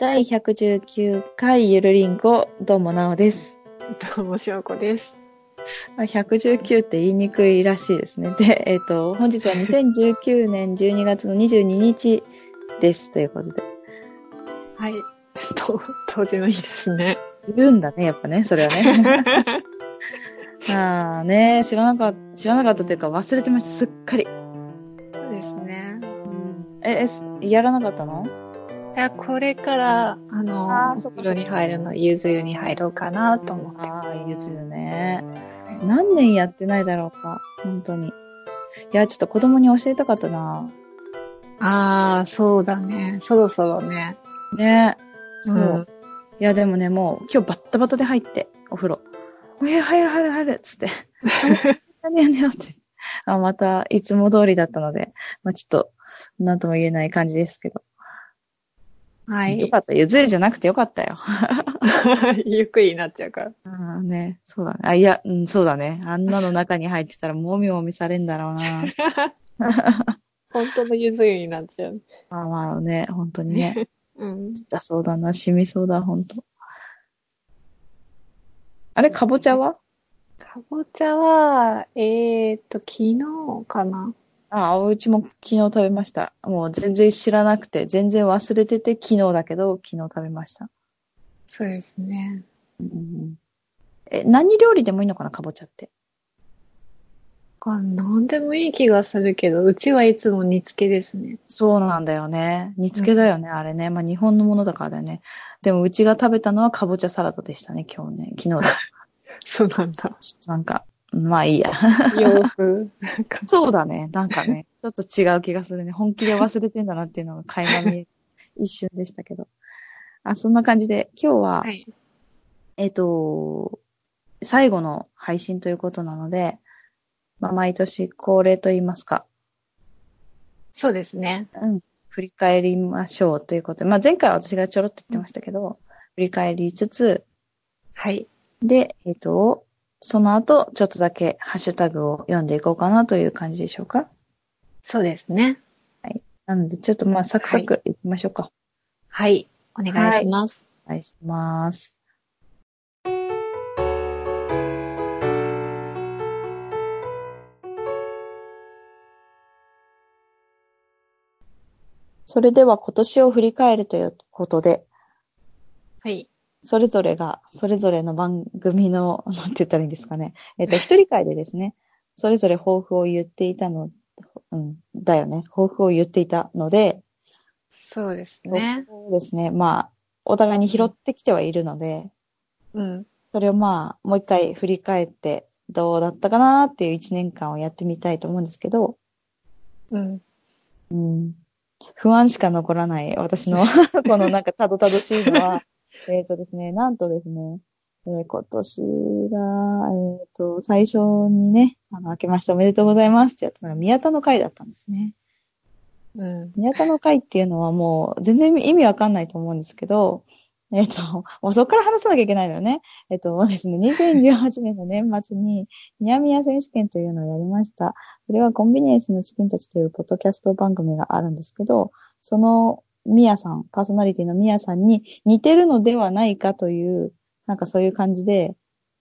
第119回ゆるりんこ、どうもなおです。どうも、しょうこです。あ119って言いにくいらしいですね。で、えっ、と、本日は2019年12月の22日です。ということで。はい。と、当時の日ですね。言うんだね、やっぱね、それはね。ああね、知らなかった、知らなかったというか忘れてました、すっかり。そうですね。え、え、やらなかったの？いや、これから、あの、あお風呂に入るの、ゆず湯に入ろうかなと思って。ああ、いいですよね。何年やってないだろうか、本当に。いや、ちょっと子供に教えたかったな。ああ、そうだね。そろそろね。ねそう。うんいや、でもね、もう今日バッタバタで入って、お風呂。え、入る入る入るっつって。何やねんって。あ、また、いつも通りだったので、まあちょっと、なんとも言えない感じですけど。はい。よかった。ゆず湯じゃなくてよかったよ。ゆっくりになっちゃうから。うん、ね。そうだね。あ、いや、うん、そうだね。あんなの中に入ってたら、もみもみされんだろうな。本当のゆず湯になっちゃう。まあまあね、本当にね。うん。だそうだな、染みそうだ、本当あれ、かぼちゃは？かぼちゃは、えーっと、昨日かなああ、うちも昨日食べました。もう全然知らなくて、全然忘れてて昨日だけど、昨日食べました。そうですね。うんうんえ、何料理でもいいのかな、かぼちゃって。あ、なんでもいい気がするけど、うちはいつも煮付けですね。そうなんだよね。煮付けだよね、あれね。まあ日本のものだからだよね。でもうちが食べたのはかぼちゃサラダでしたね、今日ね。昨日だ。そうなんだ。なんか、まあいいや。洋風。そうだね。なんかね、ちょっと違う気がするね。本気で忘れてんだなっていうのが垣間見える一瞬でしたけど。あ、そんな感じで、今日は、はい。えっ、と、最後の配信ということなので、まあ、毎年恒例と言いますか、そうですね。うん、振り返りましょうということで、まあ、前回は私がちょろっと言ってましたけど、振り返りつつ、はい。で、えっ、と、その後、ちょっとだけハッシュタグを読んでいこうかなという感じでしょうか？そうですね。なので、ちょっとまあ、サクサクいきましょうか。はい。お願いします。お願いします。それでは今年を振り返るということで、はい。それぞれが、それぞれの番組の、なんて言ったらいいんですかね。えっと、一人会でですね、それぞれ抱負を言っていたの、うん、だよね。抱負を言っていたので、そうですね。そうですね。まあ、お互いに拾ってきてはいるので、うん。それをまあ、もう一回振り返って、どうだったかなっていう一年間をやってみたいと思うんですけど、うん。うん、不安しか残らない私の このなんかたどたどしいのは、えっとですね、なんとですね、えー今年が、えっ、と、最初にね、あの、明けましておめでとうございますってやったのが宮田の会だったんですね。うん。宮田の会っていうのはもう全然意味わかんないと思うんですけど、えっ、と、もうそこから話さなきゃいけないのよね。えっ、とですね、2018年の年末に、ニヤミヤ選手権というのをやりました。それはコンビニエンスのチキンたちというポッドキャスト番組があるんですけど、そのミヤさん、パーソナリティのミヤさんに似てるのではないかという、なんかそういう感じで、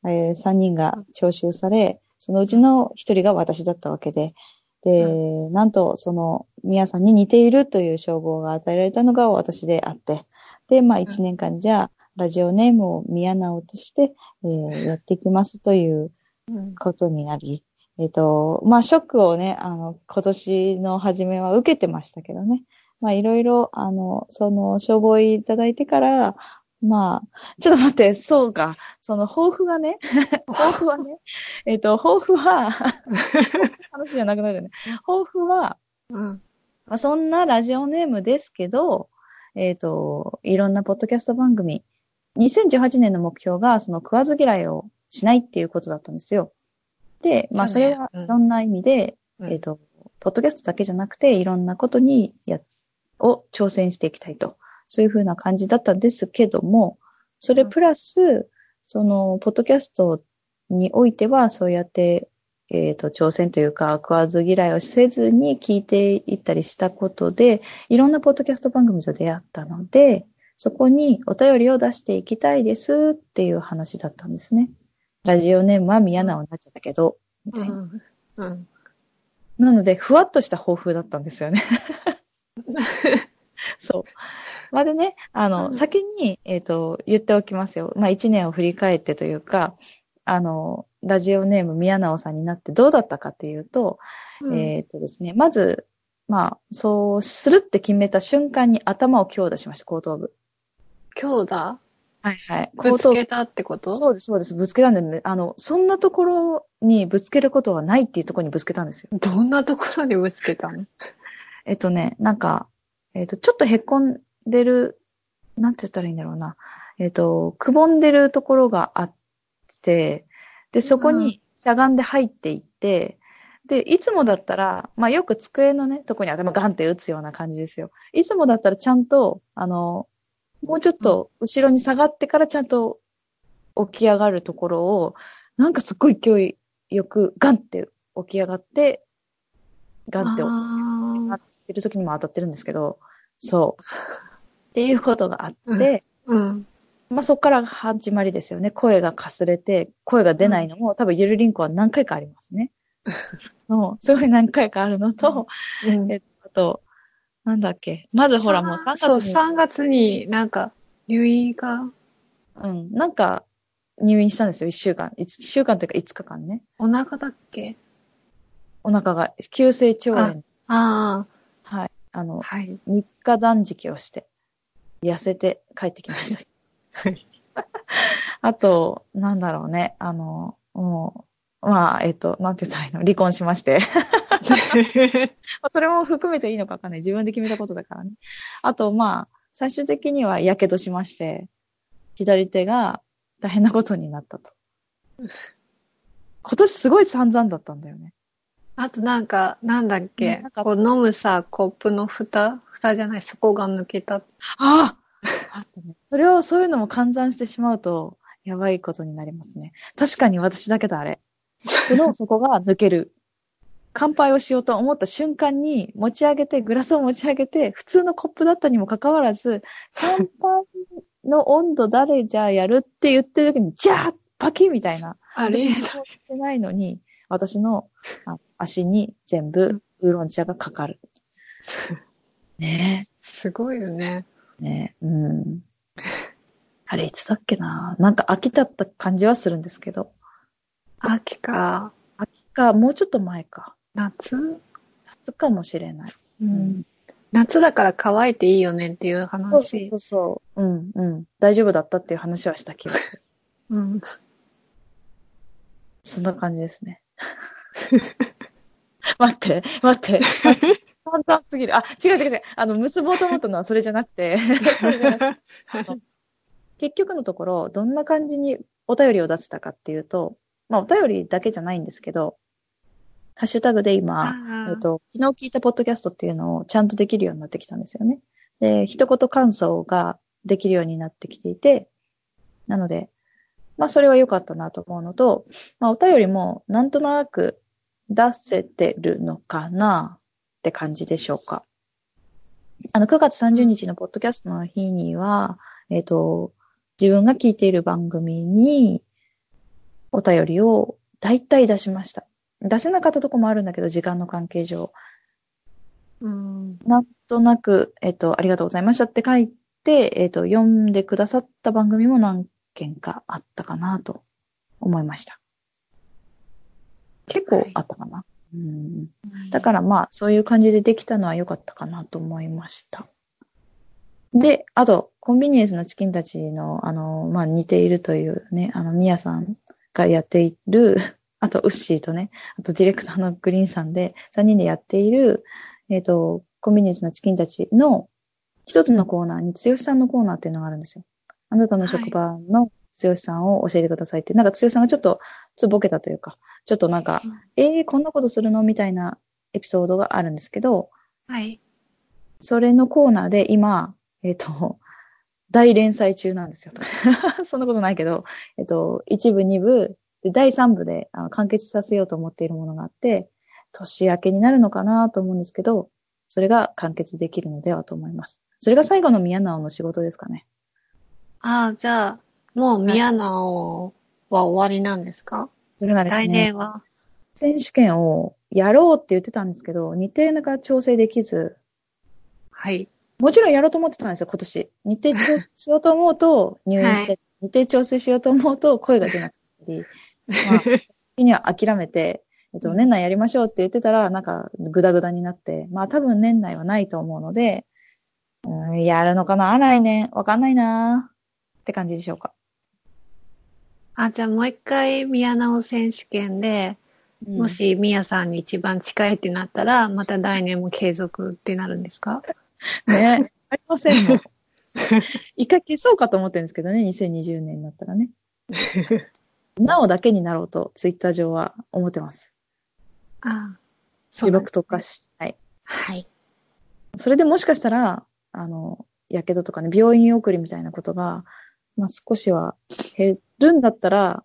え3人が徴収され、そのうちの1人が私だったわけで、で、なんと、その、ミヤさんに似ているという称号が与えられたのが私であって、で、まあ一年間じゃあ、ラジオネームを宮直として、えーやっていきますといううん。ことになり、えっ、と、まあショックをね、あの、今年の初めは受けてましたけどね。まあいろいろ、あの、その、称号をいただいてから、まあ、ちょっと待って、そうか。その抱負がね、抱負はね、えっ、と、抱負は、話じゃなくなるよね。抱負は、うん。まあ、そんなラジオネームですけど、えっ、と、いろんなポッドキャスト番組、2018年の目標が、その食わず嫌いをしないっていうことだったんですよ。で、まあ、それはうんいろんな意味で、うんえっ、と、ポッドキャストだけじゃなくて、いろんなことにや、を挑戦していきたいと。そういうふうな感じだったんですけども、それプラス、その、ポッドキャストにおいては、そうやって、えっ、と、挑戦というか、食わず嫌いをせずに聞いていったりしたことで、いろんなポッドキャスト番組と出会ったので、そこにお便りを出していきたいですっていう話だったんですね。ラジオネームは宮直になっちゃったけど、みたいな。うん。うん。なので、ふわっとした抱負だったんですよね。そう。まあ、でね、あの、うん先に、えっ、と、言っておきますよ。まあ、一年を振り返ってというか、あの、ラジオネーム宮直さんになってどうだったかっていうと、えっ、とですね、まず、まあ、そうするって決めた瞬間に頭を強打しました、後頭部。強打？はいはい。ぶ。つけたってこと？そうです、そうです。ぶつけたんで、ね、あの、そんなところにぶつけることはないっていうところにぶつけたんですよ。どんなところにぶつけたの？えっとね、なんか、えっと、ちょっとへっこんでる、なんて言ったらいいんだろうな。えっと、くぼんでるところがあって、で、そこにしゃがんで入っていって、で、いつもだったら、まあよく机のね、とこに頭ガンって打つような感じですよ。いつもだったらちゃんと、あの、もうちょっと後ろに下がってからちゃんと起き上がるところを、なんかすっごい勢いよくガンって起き上がって、ガンってあってる時にも当たってるんですけど、そう。っていうことがあって、ーうん。まあそこから始まりですよね。声がかすれて、声が出ないのも、多分ゆるりんこは何回かありますね。のすごい何回かあるのと、うんえっと、あと、なんだっけ。まずほらもう3月そう、に、3月になんか入院がうん、なんか入院したんですよ。1週間。1週間というか5日間ね。お腹だっけ？お腹が急性腸炎。あはい。あのあ、、はい。3日断食をして、痩せて帰ってきました。はい。あと、なんだろうね。あの、もう、まあ、えっと、なんて言ったらいいの？離婚しまして。ま あそれも含めていいのかわかんない。自分で決めたことだからね。あと、まあ、最終的には火傷しまして、左手が大変なことになったと。今年すごい散々だったんだよね。あとなんか、なんだっけ？こう飲むさ、コップの蓋？蓋じゃない、底が抜けた。あああったね。それを、そういうのも換算してしまうと、やばいことになりますね。確かに私だけだ、あれ。この底が抜ける。乾杯をしようと思った瞬間に持ち上げて、グラスを持ち上げて、普通のコップだったにもかかわらず、乾杯の温度誰じゃあやるって言ってる時に、ジャーッパキッみたいな。あれしてないのに、私のあ足に全部ウーロン茶がかかる。ねすごいよね。え、ねえ、うん。あれ、いつだっけななんか秋だった感じはするんですけど。秋か、秋か、もうちょっと前か。夏？夏かもしれない。うん。夏だから乾いていいよねっていう話そ。うそう。うん、うん。大丈夫だったっていう話はした気がする。うん。そんな感じですね。待って、待って。簡単すぎる。あ、違う違う違う。あの、結ぼうと思ったのはそれじゃなくて、それじゃなくて結局のところ、どんな感じにお便りを出せたかっていうと、まあ、お便りだけじゃないんですけど、ハッシュタグで今、あえっと、昨日聞いたポッドキャストっていうのをちゃんとできるようになってきたんですよね。で、一言感想ができるようになってきていて、なので、まあそれは良かったなと思うのと、まあお便りもなんとなく出せてるのかなって感じでしょうか。あの、9月30日のポッドキャストの日には、えっ、と、自分が聞いている番組にお便りを大体出しました。出せなかったとこもあるんだけど、時間の関係上。うん。なんとなく、えっと、ありがとうございましたって書いて、えっと、読んでくださった番組も何件かあったかなと思いました。結構あったかな。うん、だからまあ、そういう感じでできたのは良かったかなと思いました。で、あと、コンビニエンスのチキンたちの、あの、まあ、似ているというね、あの、ミヤさんがやっている、あと、ウッシーとね、あと、ディレクターのグリーンさんで、3人でやっている、えっ、と、コンビニエンスのチキンたちの一つのコーナーに、剛さんのコーナーっていうのがあるんですよ。あなたの職場の剛さんを教えてくださいって。なんか剛さんがちょっとつぼけたというか、ちょっとなんか、えー、こんなことするの？みたいなエピソードがあるんですけど、はい。それのコーナーで今、えっ、と、大連載中なんですよ。そんなことないけど、えっ、と、一部、二部、で、第三部であの完結させようと思っているものがあって、年明けになるのかなと思うんですけど、それが完結できるのではと思います。それが最後の宮直の仕事ですかね。ああ、じゃあ、もう宮直は終わりなんですか、それがですね、来年は？選手権をやろうって言ってたんですけど、日程が調整できず、はい。もちろんやろうと思ってたんですよ、今年。日程調整しようと思うと 入院して、は日程調整しようと思うと声が出なかったり、まあ、時には諦めて、えっと、年内やりましょうって言ってたら、なんか、ぐだぐだになって、まあ多分年内はないと思うので、うん、やるのかな？来年？わかんないなって感じでしょうか。あ、じゃあもう一回宮直選手権で、もし宮さんに一番近いってなったら、また来年も継続ってなるんですか？ね。ありませんもん。一回消そうかと思ってるんですけどね、2020年になったらね。なおだけになろうと、ツイッター上は思ってます。ああ。自爆特化し。はい。はい。それでもしかしたら、あの、やけどとかね、病院送りみたいなことが、まあ少しは減るんだったら、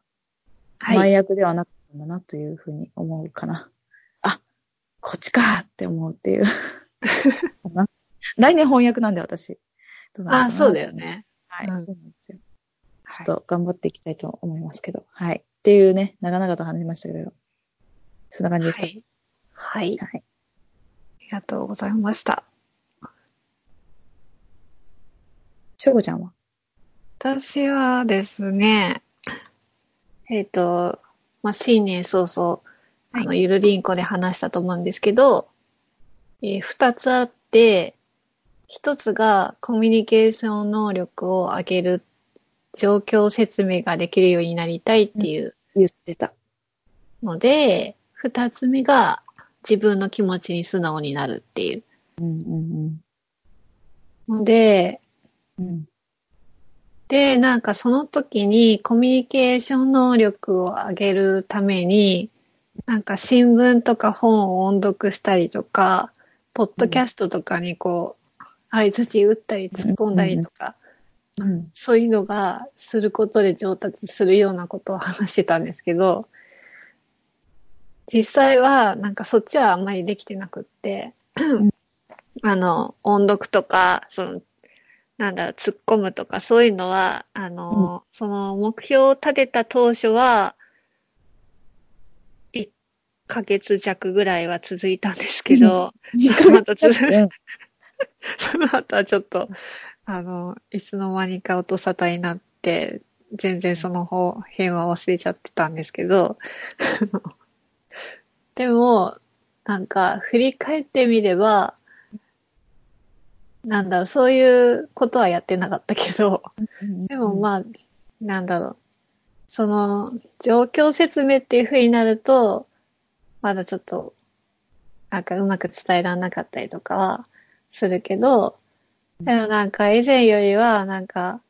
はい。前役ではなかったんだなというふうに思うかな。あ、こっちかって思うっていう。来年翻訳なんで私。あ、そうだよ。ね。はい、うんそうなんですよ。ちょっはいと頑張っていきたいと思いますけど。はい。っていうね、長々と話しましたけど、そんな感じでした。はい。はい。はい。ありがとうございました。しょうこちゃんは？私はですね、えっ、と、まあ、新年早々、あの、ゆるりんこで話したと思うんですけど、えー二つあって、一つがコミュニケーション能力を上げる状況説明ができるようになりたいっていう言ってた。ので、二つ目が自分の気持ちに素直になるっていううんうんので、うん。うん。で、なんかその時にコミュニケーション能力を上げるために、なんか新聞とか本を音読したりとか、ポッドキャストとかにこう、相槌打ったり突っ込んだりとか、うん。そういうのがすることで上達するようなことを話してたんですけど、実際はなんかそっちはあんまりできてなくって、あの、音読とか、その、なんだろう、突っ込むとか、そういうのは、あの、その目標を立てた当初は、1ヶ月弱ぐらいは続いたんですけど、その後つうん。その後はちょっと、あの、いつの間にか音沙汰になって、全然その方、辺は忘れちゃってたんですけど、でも、なんか、振り返ってみれば、なんだろう、そういうことはやってなかったけど、でもまあ、なんだろう。その、状況説明っていう風になると、まだちょっと、なんかうまく伝えられなかったりとかはするけど、でもなんか以前よりは、なんか、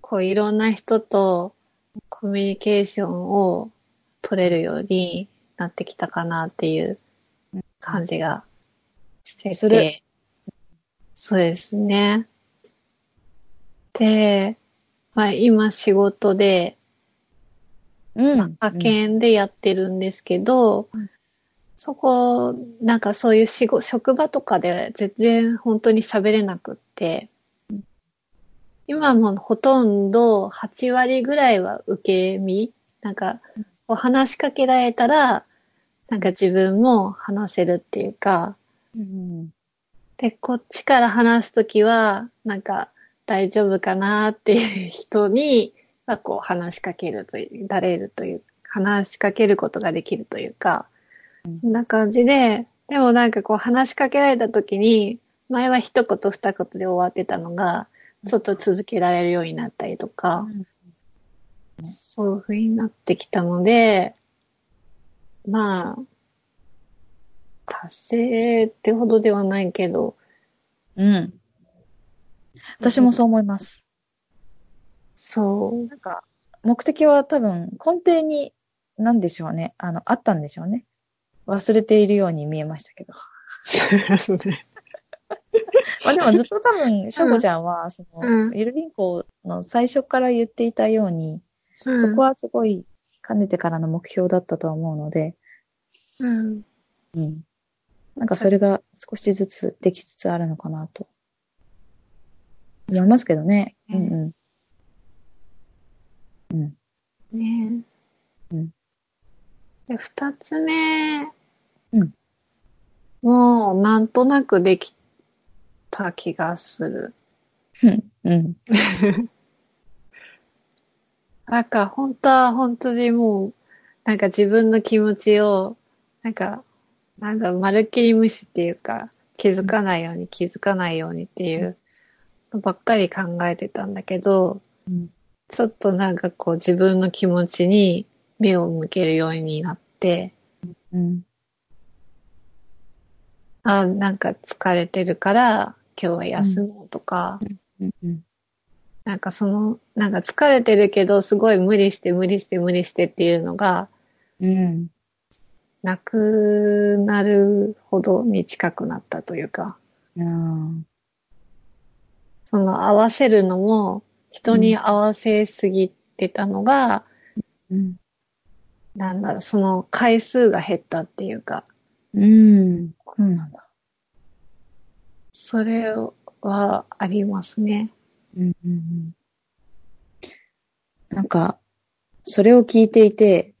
こういろんな人とコミュニケーションを取れるようになってきたかなっていう感じがしてするて。そうですね。で、まあ今仕事で、うん。派遣でやってるんですけど、うんそこ、なんかそういう仕事、職場とかで全然本当に喋れなくって、今もほとんど8割ぐらいは受け身なんか、こう話しかけられたら、なんか自分も話せるっていうか、うん。で、こっちから話すときは、なんか、大丈夫かなっていう人に、はこう話しかけるという、られるという、話しかけることができるというか、うん。な感じで、でもなんかこう話しかけられたときに、前は一言二言で終わってたのが、ちょっと続けられるようになったりとか、そういう風になってきたので、まあ、達成ってほどではないけど、うん。私もそう思います。そう。なんか、目的は多分根底に、なんでしょうね。あの、あったんでしょうね。忘れているように見えましたけど。まあでもずっと多分、しょうこちゃんは、その、うんゆるりんこの最初から言っていたように、うんそこはすごい、かねてからの目標だったとは思うので、うん。うん。なんかそれが少しずつできつつあるのかなと。思いますけどね。うんうん。うん。ねうんで、二つ目。うんもう、なんとなくできた気がする。うん。うん。なんか、本当は本当にもう、なんか自分の気持ちを、なんか、なんか、まるっきり無視っていうか、気づかないように気づかないようにっていうのばっかり考えてたんだけど、うんちょっとなんかこう自分の気持ちに目を向けるようになって、うん。あ、なんか疲れてるから今日は休もうとか、うん。うん。なんかその、なんか疲れてるけどすごい無理して無理して無理してっていうのがうん。なくなるほどに近くなったというか、うん。その合わせるのも人に合わせすぎてたのが、うん。なんだろう、その回数が減ったっていうか、うん。そうなんだ。それはありますね。うん。うん。うんなんか、それを聞いていて、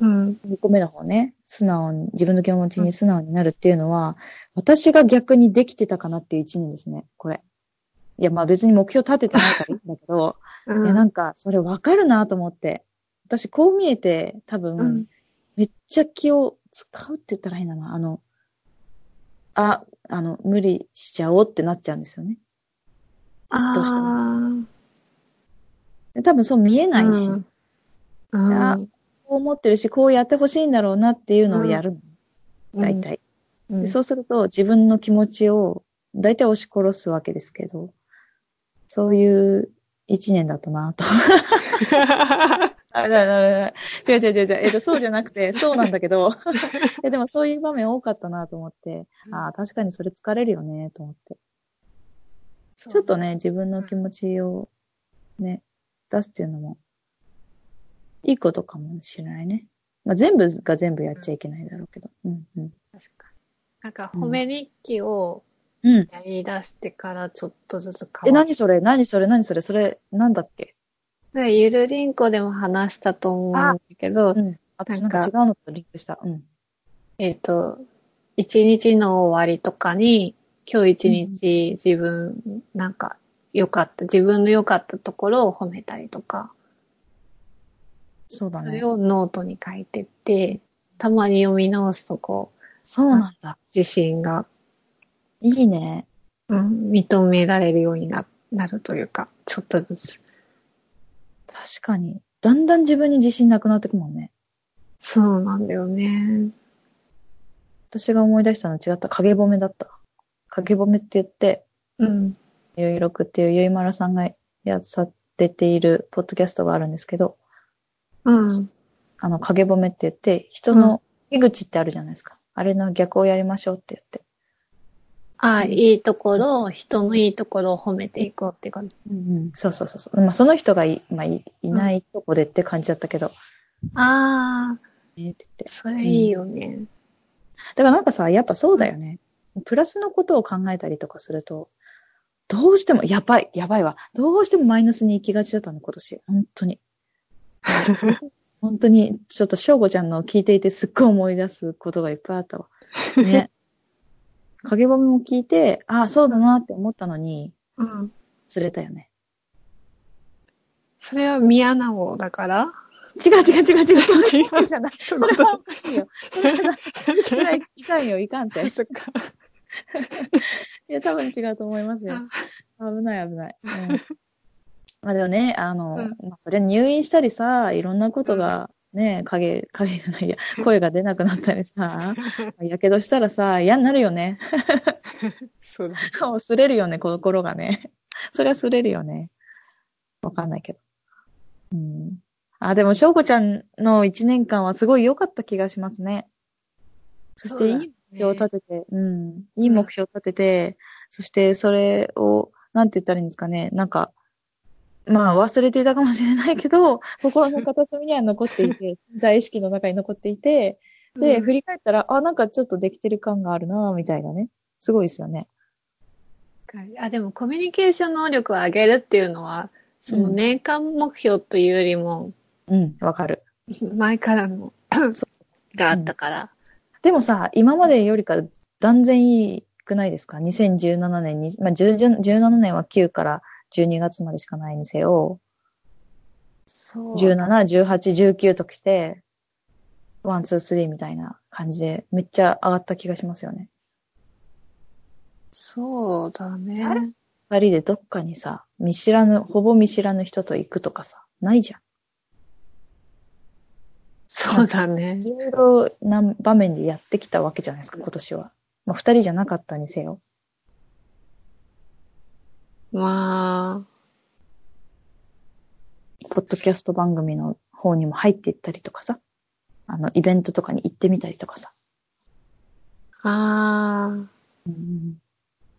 うん。2個目の方ね、素直に、自分の気持ちに素直になるっていうのは、私が逆にできてたかなっていう一年ですね、これ。いや、まあ別に目標立ててないからいいんだけど、いや、なんか、それわかるなと思って。私、こう見えて、多分、うん。めっちゃ気を使うって言ったら変だな。あの、あ、あの、無理しちゃおうってなっちゃうんですよね。どうしても。で多分そう見えないし、うん。いやこう思ってるし、こうやってほしいんだろうなっていうのをやるの。うん大体。うんでそうすると自分の気持ちを大体押し殺すわけですけど、そういう一年だったなと。あ、だだだ違う違う違う違う。えっと、そうじゃなくて、そうなんだけど、いやでもそういう場面多かったなと思って、ああ、確かにそれ疲れるよね、と思って。ちょっとね、自分の気持ちをね、出すっていうのも、いいことかもしれないね。まあ、全部が全部やっちゃいけないだろうけど。うん、うん。確かになんか褒め日記をうん。やり出してからちょっとずつえ、変わっ何それ？何それ？何それ？それ、なんだっけ？て。ゆるりんこでも話したと思うんだけどう、ん。私なんか違うのとリンクした。うん。えっ、と、一日の終わりとかに、今日一日自分、なんか良かった、自分の良かったところを褒めたりとか、そうだねそれ。をノートに書いてって、たまに読み直すとこう、そうなんだ。自信が、いいね。うん、認められるようにななるというか、ちょっとずつ。確かに。だんだん自分に自信なくなってくもんね。そうなんだよね。私が思い出したの違った。影褒めだった。影褒めって言って、うん。ゆいろくっていうゆいまるさんがやされているポッドキャストがあるんですけど、うん。あの、影褒めって言って、人の手口ってあるじゃないですか。あれの逆をやりましょうって言って。ああ、いいところ、人のいいところを褒めていこうって感じ。うんうん、そうそうそうそう。まあ、その人がい,、まあ、いいないとこでって感じだったけど、ああ、えーって言って。それいいよね。だからなんかさ、やっぱそうだよね。プラスのことを考えたりとかすると、どうしても、やばい、やばいわ。どうしてもマイナスに行きがちだったの、今年。本当に。本当に、ちょっと翔吾ちゃんの聞いていてすっごい思い出すことがいっぱいあったわ。ね。影褒めも聞いて、ああ、そうだなって思ったのに、うん。釣れたよね。それは宮直だから？違う違う違う違う、そういうじゃない。そそれはおかしいよ。それは、それはいかんよ、いかんって。い そっか。や、多分違うと思いますよ。危ない危ない。うん、まあでもね、あの、うんまあそれ入院したりさ、いろんなことがね、影、影じゃないや、声が出なくなったりさ、やけどしたらさ、嫌になるよね。そうだ。もう擦れるよね、心がね。それは擦れるよね。わかんないけど。うん。あ、でも、翔子ちゃんの一年間はすごい良かった気がしますね。そして、いい目標を立てて、うん。いい目標を立てて、そして、それを、なんて言ったらいいんですかね。なんか、まあ、忘れていたかもしれないけど、心の片隅には残っていて、潜在意識の中に残っていて、で、振り返ったら、あ、なんかちょっとできてる感があるな、みたいなね。すごいですよね。あ、でもコミュニケーション能力を上げるっていうのは、その年間目標というよりも、うん、わかる。前からのがあったから。でもさ、今までよりか断然いいくないですか ?2017 年に、まあ、10 17年は9から12月までしかないにせよ、そう。17、18、19と来て、ワン、ツー、スリーみたいな感じで、めっちゃ上がった気がしますよね。そうだね。二人でどっかにさ、見知らぬ、ほぼ見知らぬ人と行くとかさ、ないじゃん。そうだねい。ろいろな場面でやってきたわけじゃないですか、今年は。まあ、二人じゃなかったにせよ。まポッドキャスト番組の方にも入っていったりとかさ、あの、イベントとかに行ってみたりとかさ。あ、ああ、うん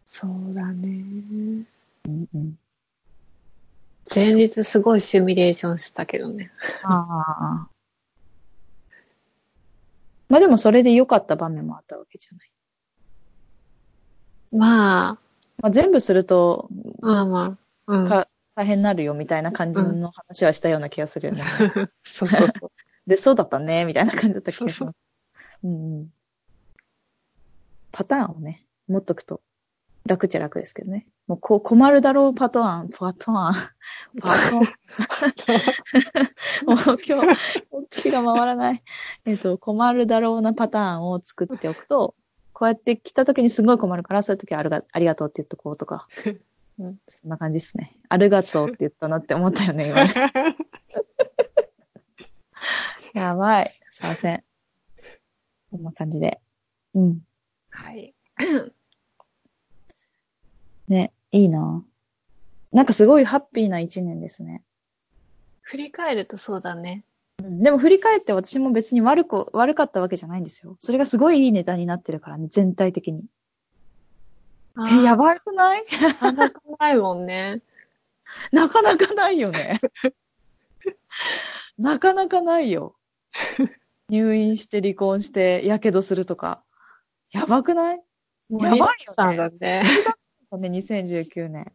そうだね。うんうん、前日すごいシミュレーションしたけどね。ああ。まあでもそれで良かった場面もあったわけじゃない。まあ、まあ全部するとまあまあ。うん。か大変になるよみたいな感じの話はしたような気がするよね。そうそうそう。で、そうだったね、みたいな感じだった気がしそうます。うんうん。パターンをね、持っとくと楽っちゃ楽ですけどね。もうこう困るだろうパターン、パターン、パターン。もう今日、口が回らない。えっと、困るだろうなパターンを作っておくと、こうやって来た時にすごい困るから、そういう時はあるがありがとうって言っとこうとか。うん、そんな感じですね。ありがとうって言ったなって思ったよね、今ね。やばい。すいません。こんな感じで。うん。はい。ね、いいな。なんかすごいハッピーな一年ですね。振り返るとそうだね。うん、でも振り返って私も別に悪く、悪かったわけじゃないんですよ。それがすごいいいネタになってるからね、全体的に。え、やばくない？なかなかないもんね。なかなかないよね。なかなかないよ。入院して離婚して、やけどするとか。やばくない？やばいよねさんだね。ね、2019年。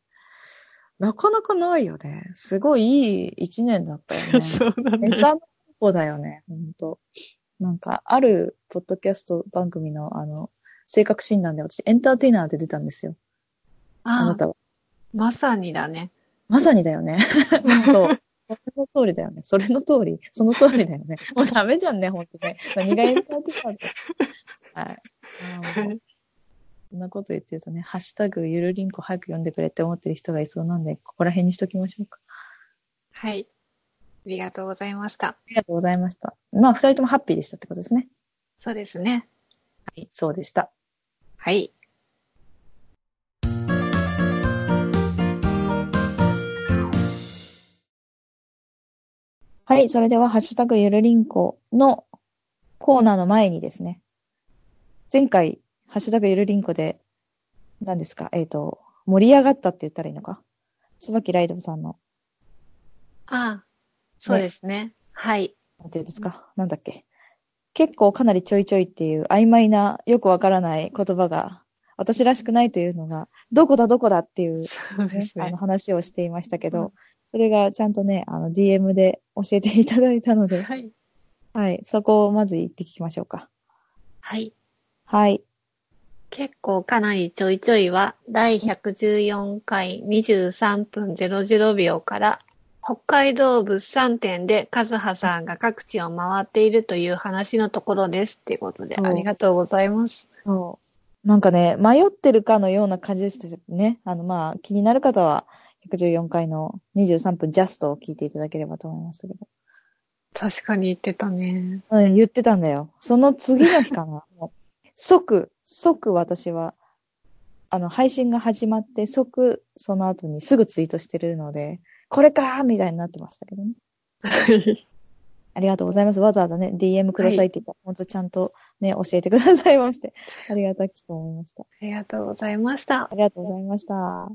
なかなかないよね。すごいいい一年だったよね。そうだね。ネタの子だよね、ほんと。なんか、あるポッドキャスト番組の、あの、性格診断で私、エンターテイナーで出たんですよ。あなあたは。まさにだね。まさにだよね。そう。それの通りだよね。それの通り。その通りだよね。もうダメじゃんね、ほんとね。何がエンターテイナーだはい。そんなこと言ってるとね、ハッシュタグゆるりんこ早く読んでくれって思ってる人がいそうなんで、ここら辺にしときましょうか。はい。ありがとうございました。ありがとうございました。まあ、二人ともハッピーでしたってことですね。そうですね。はい、そうでした。はい。はい、それでは、ハッシュタグゆるりんこのコーナーの前にですね、前回、ハッシュタグゆるりんこで、何ですか、えっ、と、盛り上がったって言ったらいいのか？椿ライドさんの、ああ、そうですね。はい。なんていうんですか、なんだっけ？結構かなりちょいちょいっていう曖昧な、よくわからない言葉が、私らしくないというのが、どこだどこだっていう、そうねあの。話をしていましたけど、うんそれがちゃんとね、あの DM で教えていただいたので、はい。はい、そこをまず言って聞きましょうか。はい。はい。結構かなりちょいちょいは、第114回23分00秒から、北海道物産展で和葉さんが各地を回っているという話のところです。っていうことで、そうありがとうございます。そう。なんかね、迷ってるかのような感じでしたね。あの、まあ、気になる方は、114回の23分ジャストを聞いていただければと思いますけど。確かに言ってたね。うん、言ってたんだよ。その次の日かな。もう即、即私は、あの、配信が始まって、即、その後にすぐツイートしてるので、これかーみたいになってましたけどね。ありがとうございます。わざわざね、DM くださいって言ったら、ほんとちゃんとね、教えてくださいまして、ありがたきと思いました。ありがとうございましたあ。りがとうございました。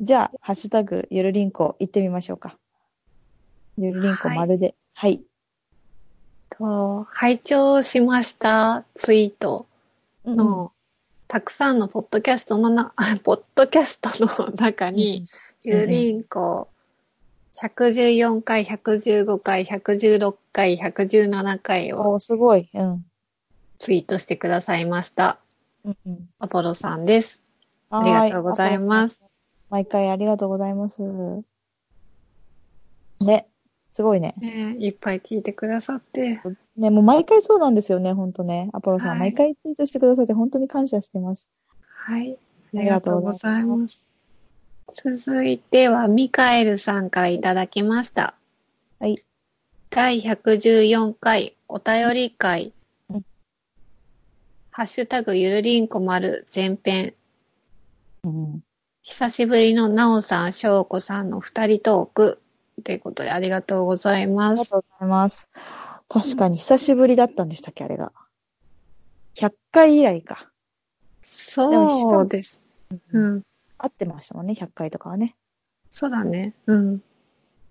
じゃあ、ハッシュタグ、ゆるりんこ、行ってみましょうか。ゆるりんこ、はいまるで。はい。と、拝聴しましたツイートうんうんのたくさんのポッドキャストのな、ポッドキャストの中に、ゆるりんこ、114回、115回、116回、117回をおーすごい。うん。ツイートしてくださいました。うんうん。アポロさんです。ありがとうございます。毎回ありがとうございます。ね。すごいね。ねいっぱい聞いてくださって。ね、もう毎回そうなんですよね、ほんとね。アポロさん、はい毎回ツイートしてくださって本当に感謝してます。はい。あありがとうございます。続いては、ミカエルさんからいただきました。はい。第114回お便り会。うんハッシュタグゆるりんこ丸前編。うん。久しぶりのなおさん、しょうこさんの二人トーク。ということでありがとうございあます。りがとうございます。確かに久しぶりだったんでしたっけ、あれが。100回以来か。そうです。う。うんん。合ってましたもんね、100回とかはね。そうだね。うん。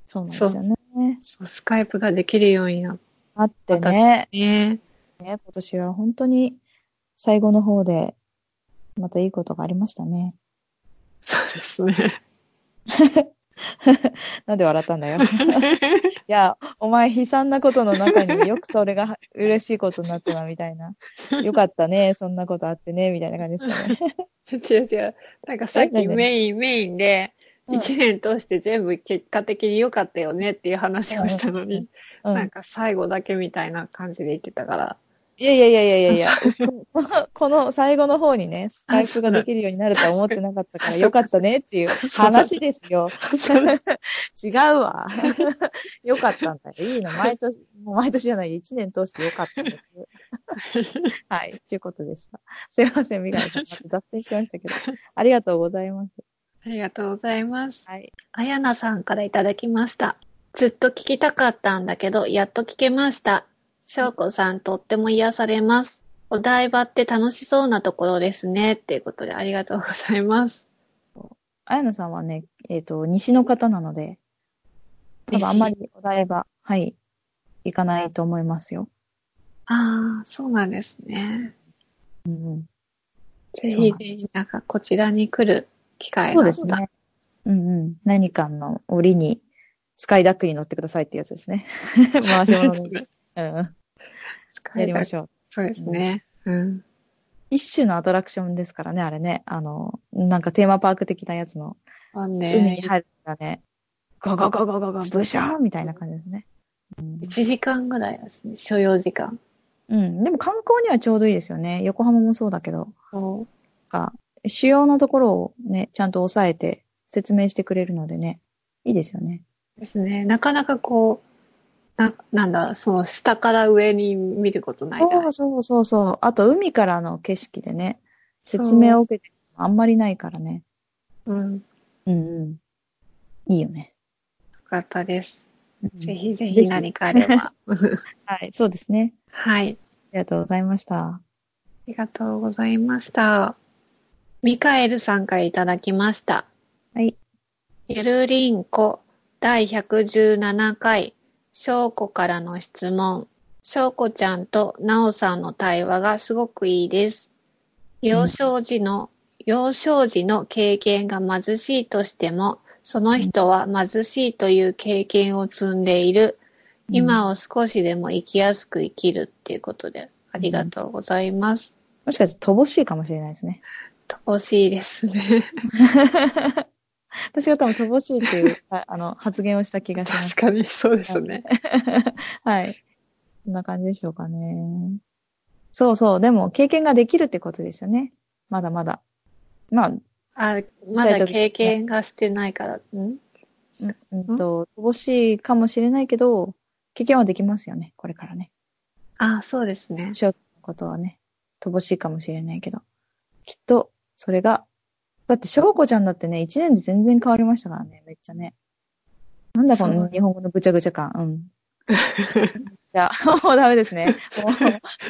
そうなんですよね。そう、スカイプができるようになっあってね。てね。ね、今年は本当に最後の方で、またいいことがありましたね。そうですね。なんで笑ったんだよ。いや、お前悲惨なことの中によくそれが嬉しいことになったな、みたいな。よかったね、そんなことあってね、みたいな感じですかね。違う違う。なんかさっきメイン、メインで、うん一年通して全部結果的に良かったよねっていう話をしたのに、うん。なんか最後だけみたいな感じで言ってたから。いやいやいやいやいやいや、この最後の方にね、スカイプができるようになるとは思ってなかったから あよかったねっていう話ですよ。違うわ。よかったんだよ。いいの。毎年、もう毎年じゃない、一年通してよかったです。はい。ということでした。すいません、みがいさん。脱線しましたけど。ありがとうございます。ありがとうございます。はい。あやなさんからいただきました。ずっと聞きたかったんだけど、やっと聞けました。しょうこさんとっても癒されます。お台場って楽しそうなところですね。っていうことでありがとうございます。あやなさんはね、えっ、と、西の方なので、多分あんまりお台場、はい、行かないと思いますよ。ああ、そうなんですね。うんうん。ぜひぜひ、なんかこちらに来る機会そうがあったらですね。うんうん。何かの折に、スカイダックに乗ってくださいってやつですね。回し物で。うん。やりましょう。そうですね。うん。一種のアトラクションですからね、あれね。あの、なんかテーマパーク的なやつの、あ海にね、入るからね、ゴゴゴゴゴゴ、ブシャーみたいな感じですね。うん1時間ぐらいですね、所要時間。うん。でも観光にはちょうどいいですよね。横浜もそうだけど、そうか主要なところをね、ちゃんと押さえて説明してくれるのでね、いいですよね。ですね。なかなかこう、な、なんだ、その下から上に見ることないそうそうそうそう。あと、海からの景色でね、説明を受けてあんまりないからね。うん。ようんうん。いいよね。かったです。うんぜひぜひ何かあれば。はい、そうですね。はい。ありがとうございました。ありがとうございました。ミカエルさんからいただきました。はい。ゆるりんこ第117回、しょうこからの質問。しょうこちゃんとなおさんの対話がすごくいいです。幼少時の、幼少時の経験が貧しいとしても、その人は貧しいという経験を積んでいる。今を少しでも生きやすく生きるっていうことで、ありがとうございます。もしかして乏しいかもしれないですね。乏しいですね。私が多分乏しいっていう ああの発言をした気がします。確かにそうですね。はい。こんな感じでしょうかね。そうそう。でも、経験ができるってことですよね。まだまだ。まあ、あ、まだ経験がしてないから。ん？うんうんと、乏しいかもしれないけど、経験はできますよね。これからね。あ、そうですね。ショートのことはね、乏しいかもしれないけど。きっと、それが、だって、しょうこちゃんだってね、一年で全然変わりましたからね、めっちゃね。なんだこの日本語のぐちゃぐちゃ感。うん。じゃあ、もうダメですね。もうそ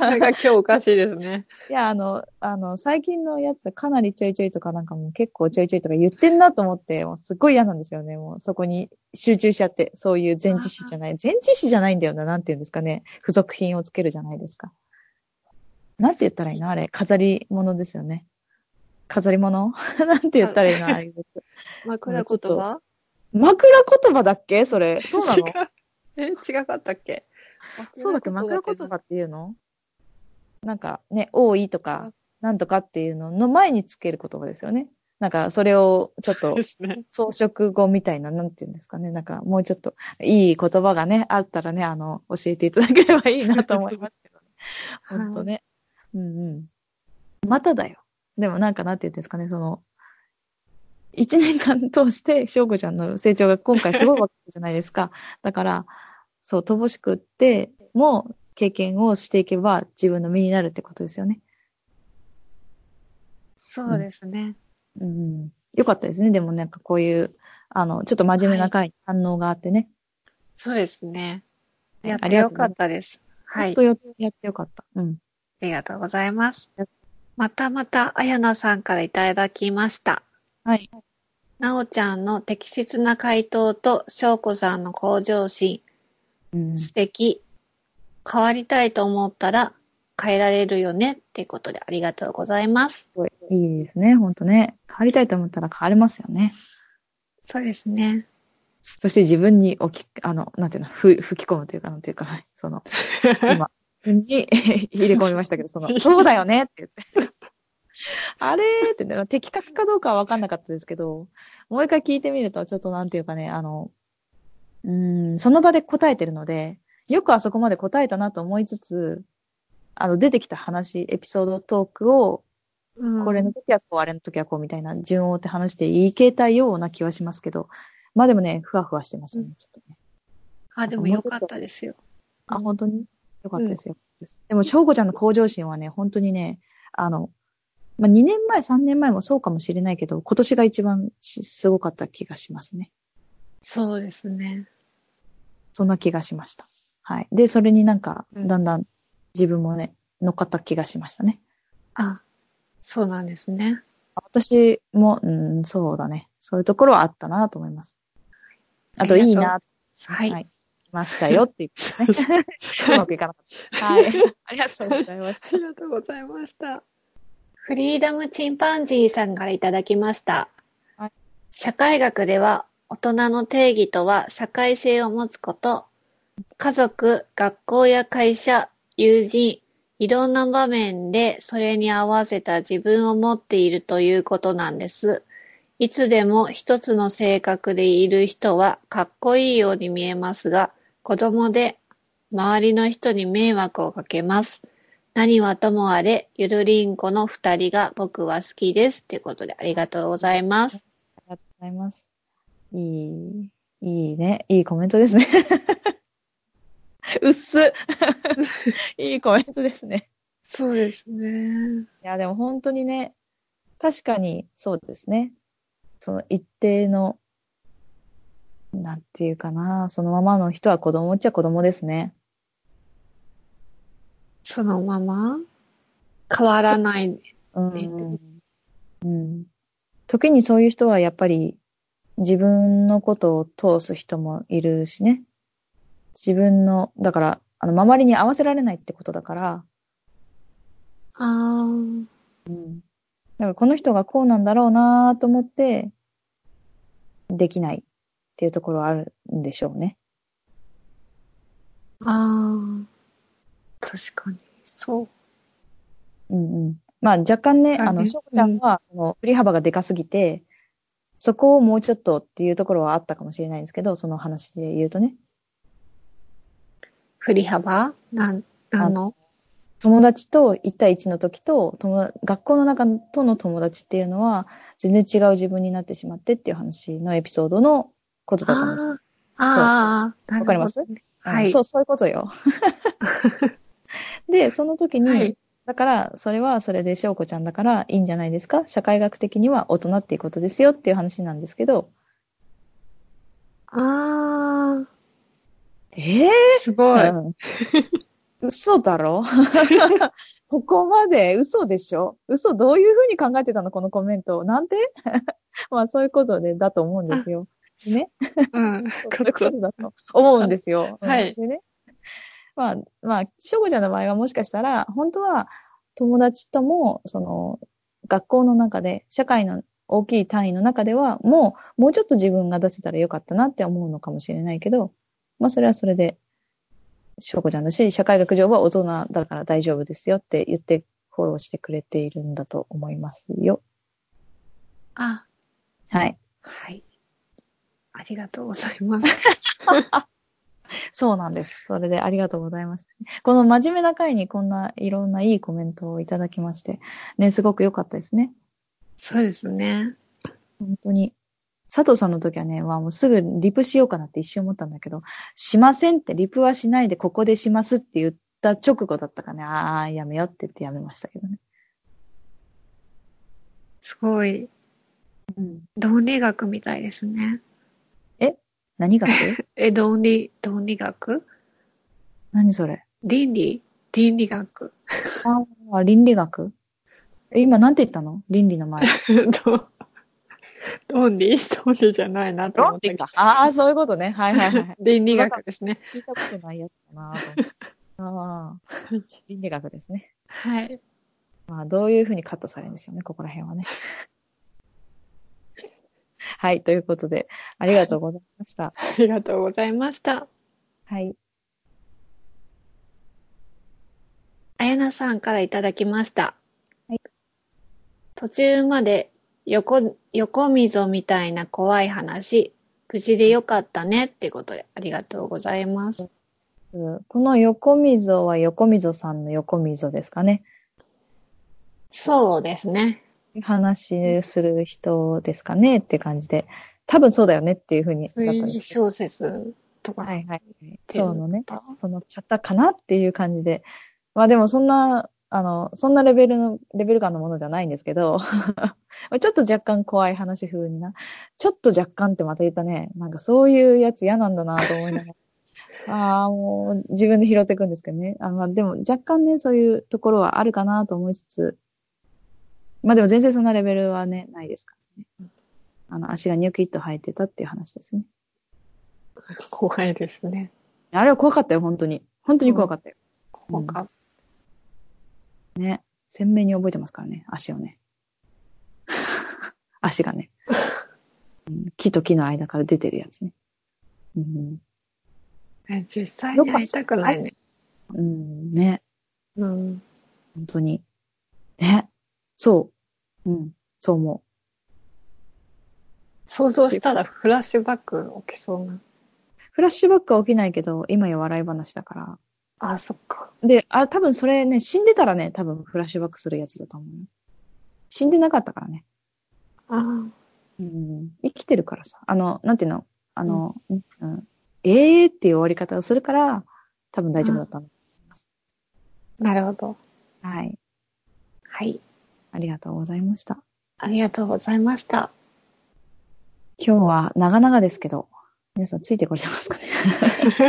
れが今日おかしいですね。いや、あの、あの、最近のやつでかなりちょいちょいとかなんかもう結構ちょいちょいとか言ってんなと思って、もうすっごい嫌なんですよね。もうそこに集中しちゃって、そういう前置詞じゃない。前置詞じゃないんだよな。なんて言うんですかね。付属品をつけるじゃないですか。なんて言ったらいいの？あれ、飾り物ですよね。飾り物？なんて言ったらいいの？枕言葉？枕言葉だっけ？それ。そうなの？え、違かったっけ？そうだっけ？枕言葉っていうの？なんかね、多いとか、なんとかっていうのの前につける言葉ですよね。なんか、それをちょっと、装飾語みたいな、なんていうんですかね。なんか、もうちょっと、いい言葉がね、あったらね、あの、教えていただければいいなと思いますけどね。本当ね。うんうん。まただよ。でもなんか、なんて言うんですかね、その、一年間通して、翔子ちゃんの成長が今回すごいわけじゃないですか。だから、そう、乏しくっても、経験をしていけば自分の身になるってことですよね。そうですね。うん。よかったですね。でもなんかこういう、あの、ちょっと真面目な回に反応があってね。そうですね。はいやってよかったです。はい。本当よやってよかった。うん。ありがとうございます。またまた、あやなさんからいただきました。はい。なおちゃんの適切な回答と、しょうこさんの向上心、うん。素敵。変わりたいと思ったら、変えられるよねっていうことでありがとうございます。すごいいいですね。本当ね。変わりたいと思ったら変われますよね。そうですね。そして自分に置き、あの、なんていうの、ふ吹き込むというか、なんていうか、その、今、に 入れ込みましたけど、その、そうだよねって言って。あれーってね、的確かどうかは分かんなかったですけど、もう一回聞いてみると、ちょっとなんていうかね、あの、うーん、その場で答えてるので、よくあそこまで答えたなと思いつつ、あの、出てきた話、エピソードトークを、うんこれの時はこう、あれの時はこうみたいな順を追って話していけたような気はしますけど、まあでもね、ふわふわしてましたね、ちょっとね。あ、でもよかったですよ。あ、本当に？よかったですよ。でも、翔子ちゃんの向上心はね、本当にね、あの、まあ、2年前、3年前もそうかもしれないけど、今年が一番しすごかった気がしますね。そうですね。そんな気がしました。はい。で、それになんか、うんだんだん自分もね、乗っかった気がしましたね。あ、そうなんですね。私も、うん、そうだね。そういうところはあったなと思います。あと、いいな、はい。はい来ましたよっていうことね。うまくいかなかった。はい。ありがとうございました。ありがとうございました。フリーダムチンパンジーさんからいただきました。はい社会学では、大人の定義とは社会性を持つこと、家族、学校や会社、友人、いろんな場面でそれに合わせた自分を持っているということなんです。いつでも一つの性格でいる人はかっこいいように見えますが、子供で周りの人に迷惑をかけます。何はともあれ、ゆるりんこの二人が僕は好きです。ということでありがとうございます。ありがとうございます。いい、いいね。いいコメントですね。うっす。いいコメントですね。そうですね。いや、でも本当にね、確かにそうですね。その一定の、なんていうかな、そのままの人は子供っちゃ子供ですね。そのまま？変わらない。うん、ねうん。うん。時にそういう人はやっぱり自分のことを通す人もいるしね。自分の、だから、あの、周りに合わせられないってことだから、あーうん。だからこの人がこうなんだろうなと思って、できないっていうところはあるんでしょうね。あー。確かに。そう。うんうん。まあ若干ね、あの、あねしょうこちゃんは、その、振り幅がでかすぎて、そこをもうちょっとっていうところはあったかもしれないんですけど、その話で言うとね。振り幅？なん、あの、友達と1対1の時と友学校の中との友達っていうのは全然違う自分になってしまってっていう話のエピソードのことだったんです。あー。あわかります？はい。うんそう、そういうことよ。で、その時に、はい。だから、それはそれで翔子ちゃんだからいいんじゃないですか？社会学的には大人っていうことですよっていう話なんですけど、ああ、ええすごい。うん。嘘だろ？ここまで嘘でしょ？嘘どういうふうに考えてたの？このコメント。なんで まあそういうことで、だと思うんですよ。ね。うん。そういうことだと思うんですよ。うんはいでね。まあ、まあ、しょうこちゃんの場合はもしかしたら、本当は友達とも、その、学校の中で、社会の大きい単位の中では、もう、もうちょっと自分が出せたらよかったなって思うのかもしれないけど、まあそれはそれで、翔子ちゃんだし、社会学上は大人だから大丈夫ですよって言ってフォローしてくれているんだと思いますよ。あ、はい。はい。ありがとうございます。そうなんです。それでありがとうございます。この真面目な回にこんないろんないいコメントをいただきまして、ね、すごく良かったですね。そうですね。本当に。佐藤さんの時はね、まあもうすぐリプしようかなって一瞬思ったんだけど、しませんってリプはしないでここでしますって言った直後だったからね、ああ、やめようって言ってやめましたけどね。すごい、うん。論理学みたいですね。何学？え、論理、論理学？何それ？倫理？倫理学。ああ、倫理学？え、今なんて言ったの？倫理の前。ど論理論理じゃないなと思ったけど。ああ、そういうことね。はいはいはい。倫理学ですね。聞いたことないやつだな。ああ、倫理学ですね。はい。まあ、どういうふうにカットされるんですよね、ここら辺はね。はい、ということで、ありがとうございました。ありがとうございました。はい。あやなさんからいただきました。はい途中まで横、横溝みたいな怖い話、無事でよかったねってことでありがとうございます。うんこの横溝は横溝さんの横溝ですかね。そうですね。話する人ですかねって感じで、多分そうだよねっていうふうに推理。小説とか。はいはい。そうのね、その方かなっていう感じで。まあでもそんな、あの、そんなレベルの、レベル感のものではないんですけど、ちょっと若干怖い話風にな。ちょっと若干ってまた言ったね。なんかそういうやつ嫌なんだなと思いながら。ああ、もう自分で拾っていくんですけどね。あまあでも若干ね、そういうところはあるかなと思いつつ、まあでも全然そんなレベルはね、ないですからね。あの、足がニョキッと生えてたっていう話ですね。怖いですね。あれは怖かったよ、本当に。本当に怖かったよ。怖かっね。鮮明に覚えてますからね、足をね。足がね、うん木と木の間から出てるやつね。うん、実際に会いたくないね。うん、ね、うん。本当に。ね。そう。うん、そう思想像したらフラッシュバック起きそうな。う。フラッシュバックは起きないけど、今や笑い話だから。あ、そっか。で、あ、多分それね、死んでたらね、多分フラッシュバックするやつだと思うよ。死んでなかったからね。あうん、生きてるからさ。あの、なんていうの？あの、うん、ええーっていう終わり方をするから、多分大丈夫だったの。なるほど。はい。はい。ありがとうございました。ありがとうございました。今日は長々ですけど、皆さんついてこれてますか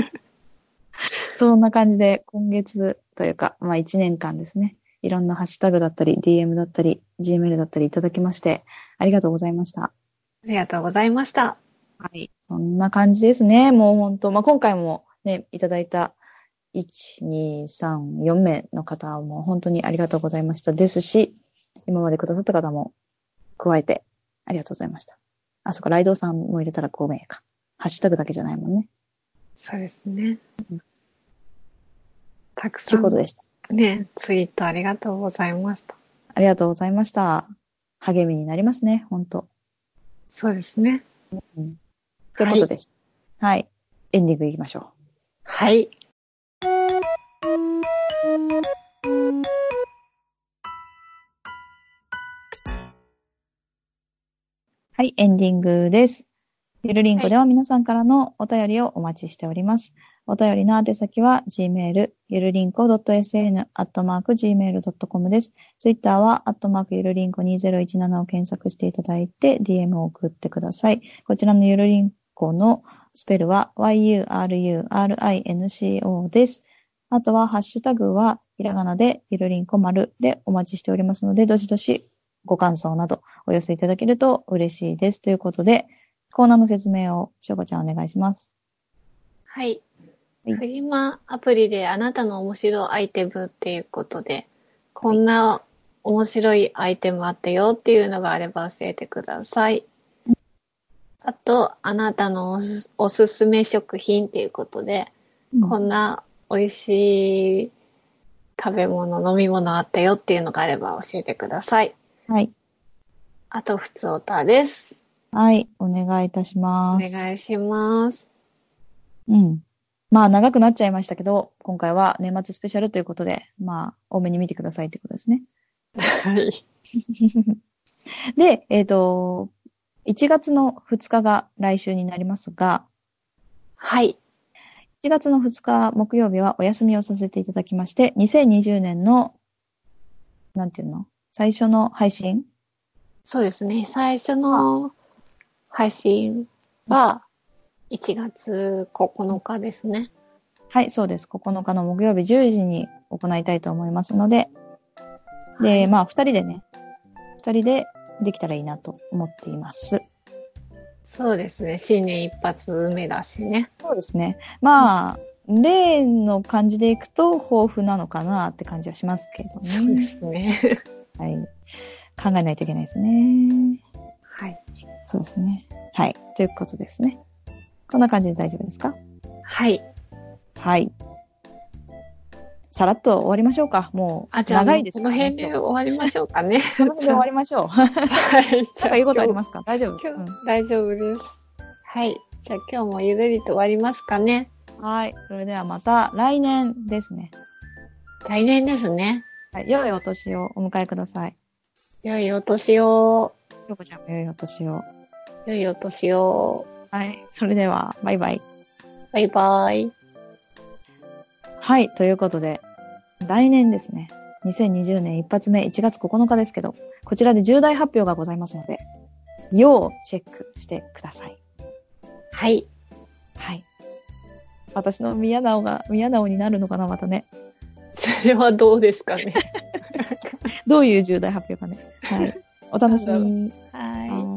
ね？そんな感じで今月というか、まあ一年間ですね。いろんなハッシュタグだったり、DM だったり、Gmail だったりいただきまして、ありがとうございました。ありがとうございました。はい。そんな感じですね。もう本当、まあ、今回もね、いただいた1、2、3、4名の方も本当にありがとうございました。ですし、今までくださった方も加えてありがとうございました。あ、そっか、ライドウさんも入れたら5名か。ハッシュタグだけじゃないもんね。そうですねうん。たくといさうんことでした。ね、ツイートありがとうございました。ありがとうございました。励みになりますね、本当。そうですね。うん。ということでした。はい。エンディングいきましょう。はい。はい、エンディングです。ゆるりんこでは皆さんからのお便りをお待ちしております。お便りの宛先は gmail、ゆるりんこ .sn、アットマーク gmail.com です。ツイッターは、アットマークゆるりんこ2017を検索していただいて、DM を送ってください。こちらのゆるりんこのスペルは yurinco です。あとは、ハッシュタグは、ひらがなでゆるりんこ丸でお待ちしておりますので、どしどしご感想などお寄せいただけると嬉しいです。ということで、コーナーの説明を、しょうこちゃんお願いします。はい。はいフリマアプリであなたの面白いアイテムっていうことで、こんな面白いアイテムあったよっていうのがあれば教えてください。あと、あなたのおすおすすめ食品っていうことで、こんな美味しい食べ物、飲み物あったよっていうのがあれば教えてください。はい。あと、普通おたです。はい。お願いいたしおます。願いします。うん。まあ、長くなっちゃいましたけど、今回は年末スペシャルということで、まあ、多めに見てくださいってことですね。はい。で、えっ、と、1月の2日が来週になりますが、はい。1月の2日木曜日はお休みをさせていただきまして、2020年の、なんていうの？最初の配信？そうですね。最初の配信は1月9日ですね。はい、そうです。9日の木曜日10時に行いたいと思いますので、で、まあ、2人でね、2人でできたらいいなと思っています。そうですね。新年一発目だしね。そうですね。まあ、例の感じでいくと豊富なのかなって感じはしますけどね。そうですね。はい。考えないといけないですね。はい。そうですね。はい。ということですね。こんな感じで大丈夫ですか？はい。はい。さらっと終わりましょうか。もう、あ、じゃあ、長いですこの辺で終わりましょうかね。この辺で終わりましょう。はい。なんか言うことありますか？大丈夫、今日、大丈夫です。はい。じゃあ今日もゆるりと終わりますかね。うんはい。それではまた来年ですね。来年ですね。はい。良いお年をお迎えください。良いお年を。ようこちゃんも良いお年を。良いお年を。はい。それでは、バイバイ。バイバイ。はい。ということで、来年ですね。2020年一発目1月9日ですけど、こちらで重大発表がございますので、要チェックしてください。はい。はい。私の宮直が、宮直になるのかな、またね。それはどうですかね。どういう重大発表かね。はい。お楽しみに。はい。